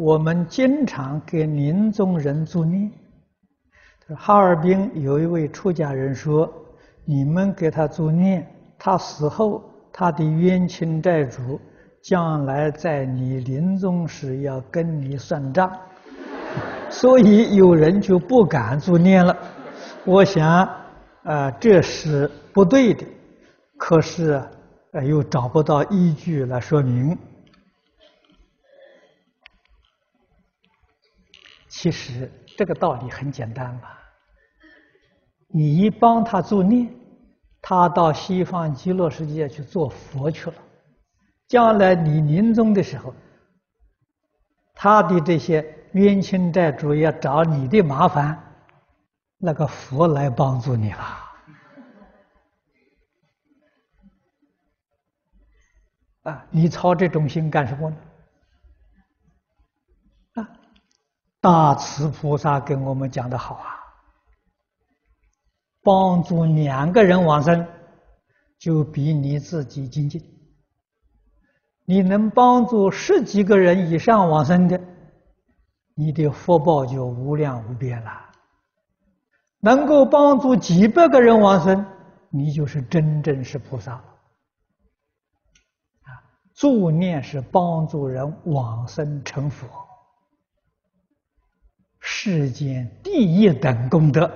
我们经常给临终人助念。哈尔滨有一位出家人说：“你们给他助念，他死后他的冤亲债主将来在你临终时要跟你算账，所以有人就不敢助念了。”我想，啊，这是不对的，可是，呃，又找不到依据来说明。其实这个道理很简单吧，你一帮他作孽，他到西方极乐世界去做佛去了。将来你临终的时候，他的这些冤亲债主要找你的麻烦，那个佛来帮助你了。啊，你操这种心干什么呢？大慈菩萨跟我们讲的好啊，帮助两个人往生，就比你自己精进。你能帮助十几个人以上往生的，你的福报就无量无边了。能够帮助几百个人往生，你就是真正是菩萨。啊，助念是帮助人往生成佛。世间第一等功德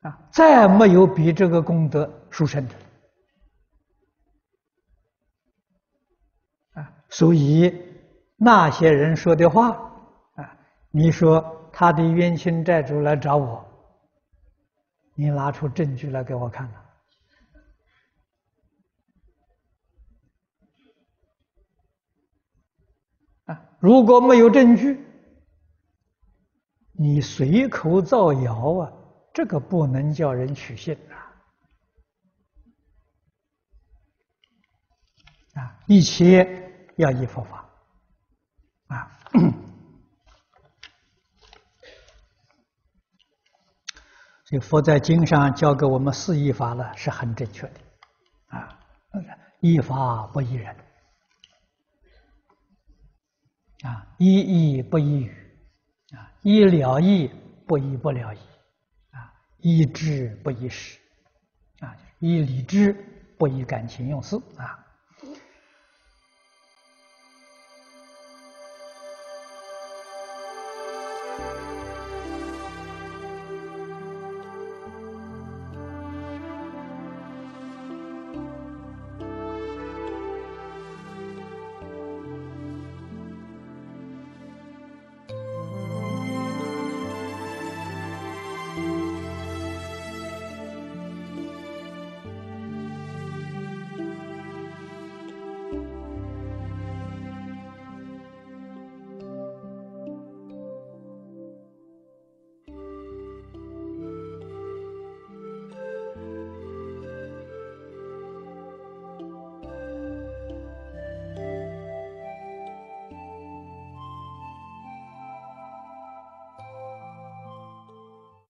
啊，再没有比这个功德殊胜的啊！所以那些人说的话啊，你说他的冤亲债主来找我，你拿出证据来给我看看啊！如果没有证据，你随口造谣啊，这个不能叫人取信啊！啊，一切要依佛法啊。所以佛在经上教给我们四依法呢，是很正确的啊。依法不依人啊，依义不依语。啊，依了意不医不了意，啊，医知不医识，啊，医理智不医感情用事，啊。